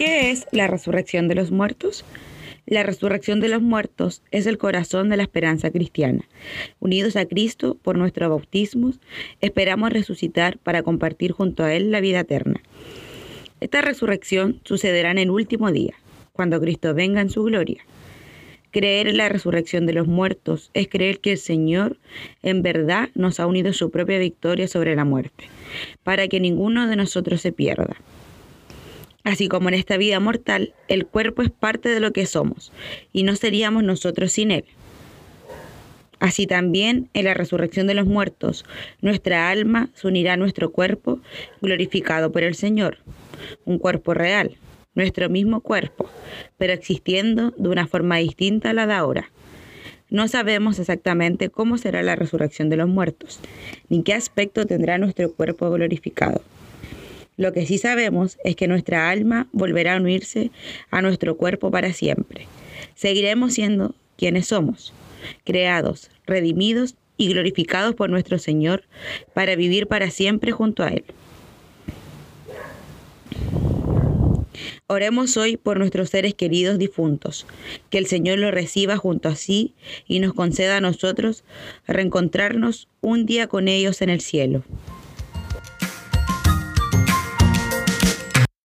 ¿Qué es la resurrección de los muertos? La resurrección de los muertos es el corazón de la esperanza cristiana. Unidos a Cristo por nuestro bautismo, esperamos resucitar para compartir junto a Él la vida eterna. Esta resurrección sucederá en el último día, cuando Cristo venga en su gloria. Creer en la resurrección de los muertos es creer que el Señor en verdad nos ha unido su propia victoria sobre la muerte, para que ninguno de nosotros se pierda. Así como en esta vida mortal, el cuerpo es parte de lo que somos, y no seríamos nosotros sin él. Así también en la resurrección de los muertos, nuestra alma se unirá a nuestro cuerpo glorificado por el Señor, un cuerpo real, nuestro mismo cuerpo, pero existiendo de una forma distinta a la de ahora. No sabemos exactamente cómo será la resurrección de los muertos, ni qué aspecto tendrá nuestro cuerpo glorificado. Lo que sí sabemos es que nuestra alma volverá a unirse a nuestro cuerpo para siempre. Seguiremos siendo quienes somos, creados, redimidos y glorificados por nuestro Señor para vivir para siempre junto a Él. Oremos hoy por nuestros seres queridos difuntos, que el Señor los reciba junto a sí y nos conceda a nosotros reencontrarnos un día con ellos en el cielo.